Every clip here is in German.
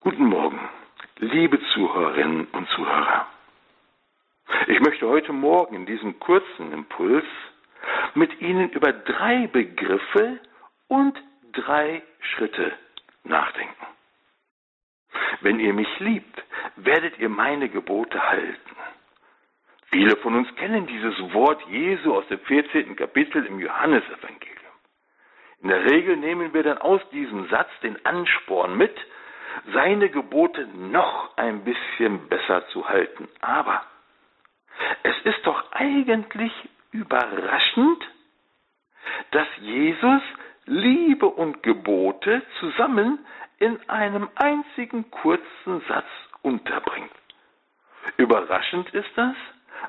Guten Morgen, liebe Zuhörerinnen und Zuhörer. Ich möchte heute Morgen in diesem kurzen Impuls mit Ihnen über drei Begriffe und drei Schritte nachdenken. Wenn ihr mich liebt, werdet ihr meine Gebote halten. Viele von uns kennen dieses Wort Jesu aus dem 14. Kapitel im Johannesevangelium. In der Regel nehmen wir dann aus diesem Satz den Ansporn mit, seine Gebote noch ein bisschen besser zu halten. Aber es ist doch eigentlich überraschend, dass Jesus Liebe und Gebote zusammen in einem einzigen kurzen Satz unterbringt. Überraschend ist das,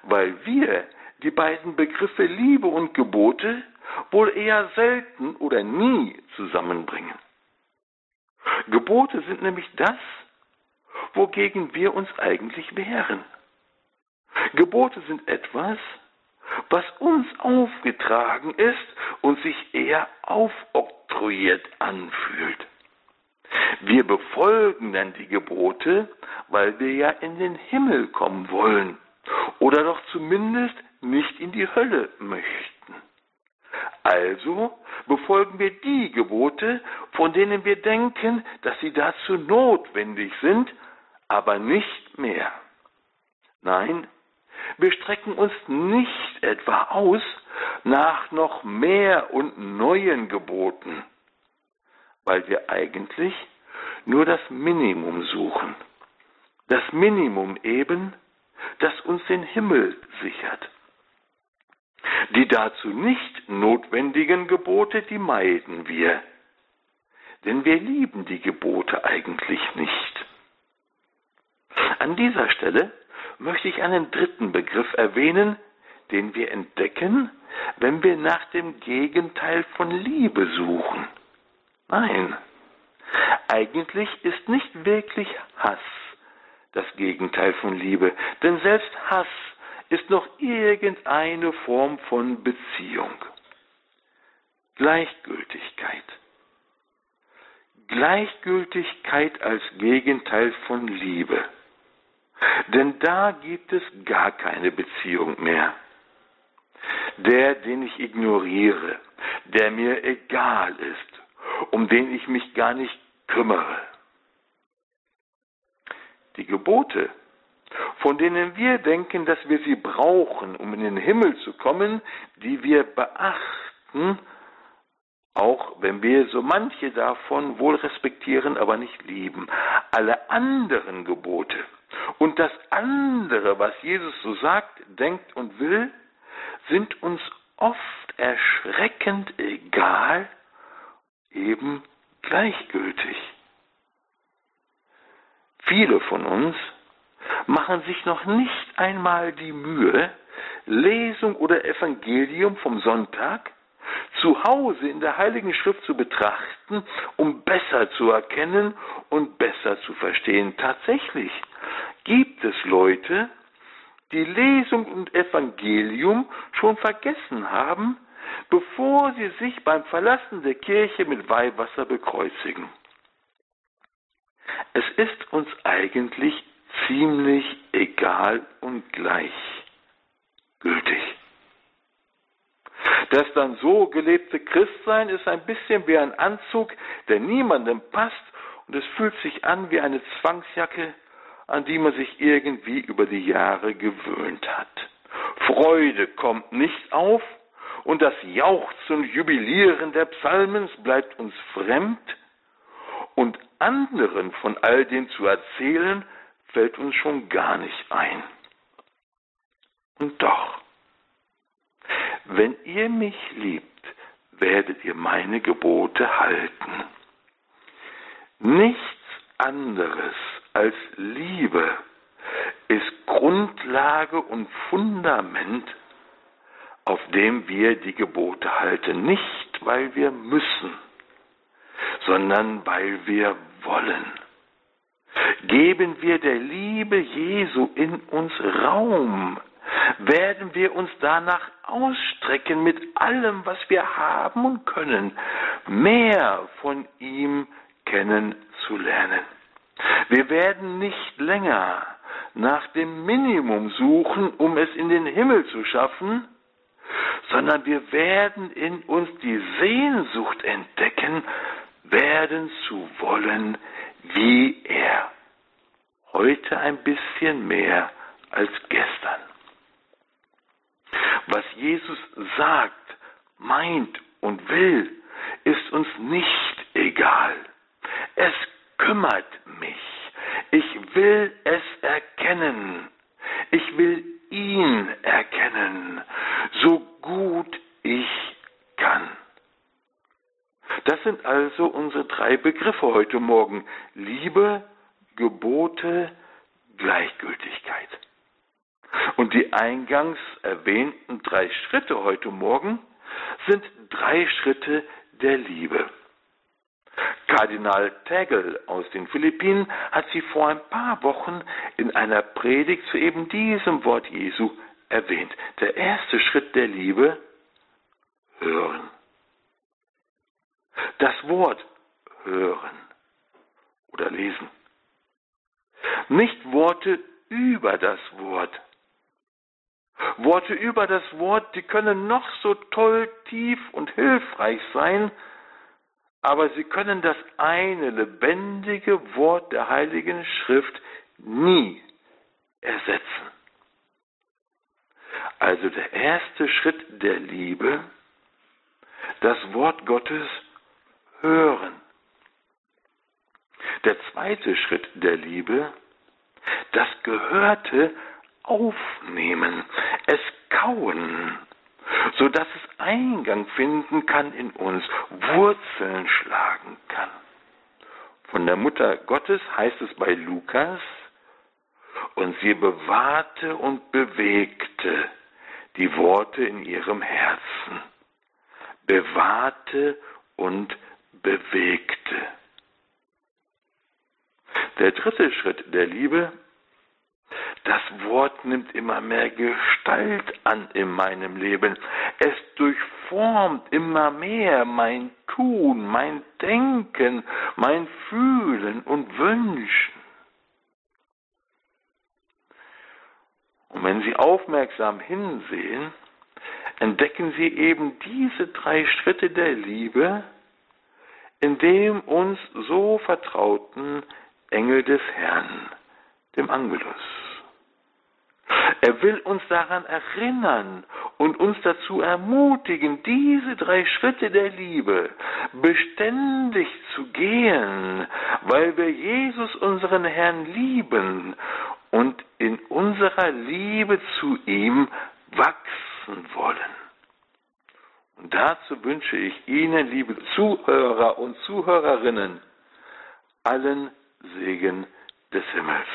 weil wir die beiden Begriffe Liebe und Gebote wohl eher selten oder nie zusammenbringen. Gebote sind nämlich das, wogegen wir uns eigentlich wehren. Gebote sind etwas, was uns aufgetragen ist und sich eher aufoktroyiert anfühlt. Wir befolgen dann die Gebote, weil wir ja in den Himmel kommen wollen oder doch zumindest nicht in die Hölle möchten. Also befolgen wir die Gebote, von denen wir denken, dass sie dazu notwendig sind, aber nicht mehr. Nein, wir strecken uns nicht etwa aus nach noch mehr und neuen Geboten, weil wir eigentlich nur das Minimum suchen. Das Minimum eben, das uns den Himmel sichert. Die dazu nicht notwendigen Gebote, die meiden wir. Denn wir lieben die Gebote eigentlich nicht. An dieser Stelle möchte ich einen dritten Begriff erwähnen, den wir entdecken, wenn wir nach dem Gegenteil von Liebe suchen. Nein, eigentlich ist nicht wirklich Hass das Gegenteil von Liebe, denn selbst Hass ist noch irgendeine Form von Beziehung. Gleichgültigkeit. Gleichgültigkeit als Gegenteil von Liebe. Denn da gibt es gar keine Beziehung mehr. Der, den ich ignoriere, der mir egal ist, um den ich mich gar nicht kümmere. Die Gebote von denen wir denken, dass wir sie brauchen, um in den Himmel zu kommen, die wir beachten, auch wenn wir so manche davon wohl respektieren, aber nicht lieben. Alle anderen Gebote und das andere, was Jesus so sagt, denkt und will, sind uns oft erschreckend egal, eben gleichgültig. Viele von uns machen sich noch nicht einmal die Mühe, Lesung oder Evangelium vom Sonntag zu Hause in der Heiligen Schrift zu betrachten, um besser zu erkennen und besser zu verstehen. Tatsächlich gibt es Leute, die Lesung und Evangelium schon vergessen haben, bevor sie sich beim Verlassen der Kirche mit Weihwasser bekreuzigen. Es ist uns eigentlich ziemlich egal und gleichgültig. Das dann so gelebte Christsein ist ein bisschen wie ein Anzug, der niemandem passt und es fühlt sich an wie eine Zwangsjacke, an die man sich irgendwie über die Jahre gewöhnt hat. Freude kommt nicht auf und das Jauchzen und Jubilieren der Psalmens bleibt uns fremd und anderen von all dem zu erzählen, fällt uns schon gar nicht ein. Und doch, wenn ihr mich liebt, werdet ihr meine Gebote halten. Nichts anderes als Liebe ist Grundlage und Fundament, auf dem wir die Gebote halten. Nicht, weil wir müssen, sondern weil wir wollen. Geben wir der Liebe Jesu in uns Raum, werden wir uns danach ausstrecken, mit allem, was wir haben und können, mehr von ihm kennenzulernen. Wir werden nicht länger nach dem Minimum suchen, um es in den Himmel zu schaffen, sondern wir werden in uns die Sehnsucht entdecken, werden zu wollen wie er. Heute ein bisschen mehr als gestern. Was Jesus sagt, meint und will, ist uns nicht egal. Es kümmert mich. Ich will es erkennen. Ich will ihn erkennen, so gut ich kann. Das sind also unsere drei Begriffe heute Morgen. Liebe, Gebote, Gleichgültigkeit. Und die eingangs erwähnten drei Schritte heute Morgen sind drei Schritte der Liebe. Kardinal Tegel aus den Philippinen hat sie vor ein paar Wochen in einer Predigt zu eben diesem Wort Jesu erwähnt. Der erste Schritt der Liebe, hören. Das Wort hören oder lesen. Nicht Worte über das Wort. Worte über das Wort, die können noch so toll, tief und hilfreich sein, aber sie können das eine lebendige Wort der Heiligen Schrift nie ersetzen. Also der erste Schritt der Liebe, das Wort Gottes hören. Der zweite Schritt der Liebe, das Gehörte aufnehmen, es kauen, so dass es Eingang finden kann in uns, Wurzeln schlagen kann. Von der Mutter Gottes heißt es bei Lukas, und sie bewahrte und bewegte die Worte in ihrem Herzen, bewahrte und bewegte. Der dritte Schritt der Liebe das Wort nimmt immer mehr Gestalt an in meinem Leben. Es durchformt immer mehr mein Tun, mein Denken, mein Fühlen und Wünschen. Und wenn Sie aufmerksam hinsehen, entdecken Sie eben diese drei Schritte der Liebe in dem uns so vertrauten Engel des Herrn, dem Angelus. Er will uns daran erinnern und uns dazu ermutigen, diese drei Schritte der Liebe beständig zu gehen, weil wir Jesus, unseren Herrn, lieben und in unserer Liebe zu ihm wachsen wollen. Und dazu wünsche ich Ihnen, liebe Zuhörer und Zuhörerinnen, allen Segen des Himmels.